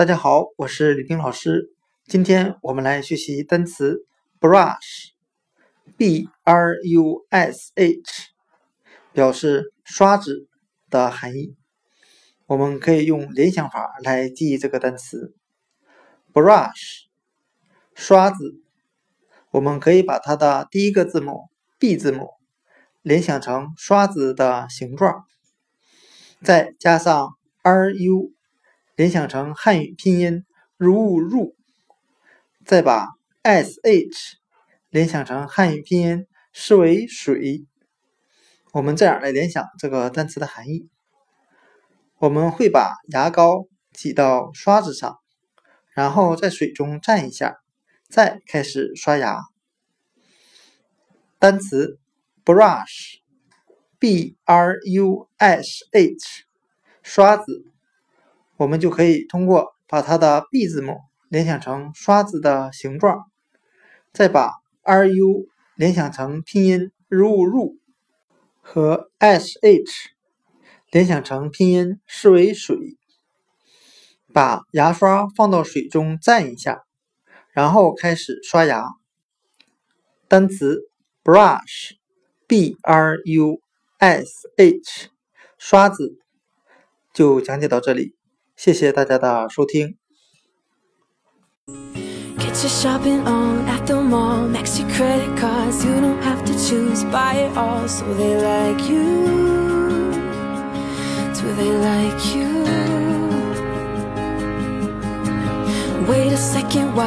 大家好，我是李冰老师。今天我们来学习单词 brush，b r u s h，表示刷子的含义。我们可以用联想法来记忆这个单词 brush，刷子。我们可以把它的第一个字母 b 字母联想成刷子的形状，再加上 r u。联想成汉语拼音如入，再把 s h 联想成汉语拼音视为水。我们这样来联想这个单词的含义：我们会把牙膏挤到刷子上，然后在水中蘸一下，再开始刷牙。单词 brush，b r u s h，刷子。我们就可以通过把它的 b 字母联想成刷子的形状，再把 r u 联想成拼音入入，和 s h 联想成拼音视为水，把牙刷放到水中蘸一下，然后开始刷牙。单词 brush，b r u s h，刷子就讲解到这里。谢谢大家的收听。Get your shopping on at the mall. Max your credit cards. You don't have to choose. Buy it all. So they like you. Do they like you? Wait a second. Why